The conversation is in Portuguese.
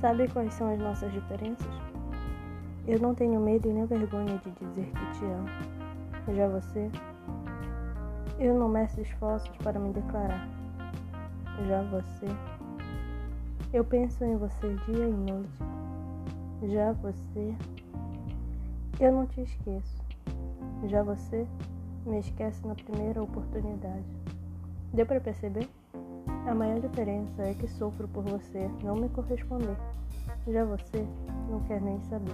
Sabe quais são as nossas diferenças? Eu não tenho medo e nem vergonha de dizer que te amo. Já você? Eu não meço esforços para me declarar. Já você? Eu penso em você dia e noite. Já você? Eu não te esqueço. Já você me esquece na primeira oportunidade. Deu para perceber? A maior diferença é que sofro por você não me corresponder. Já você não quer nem saber.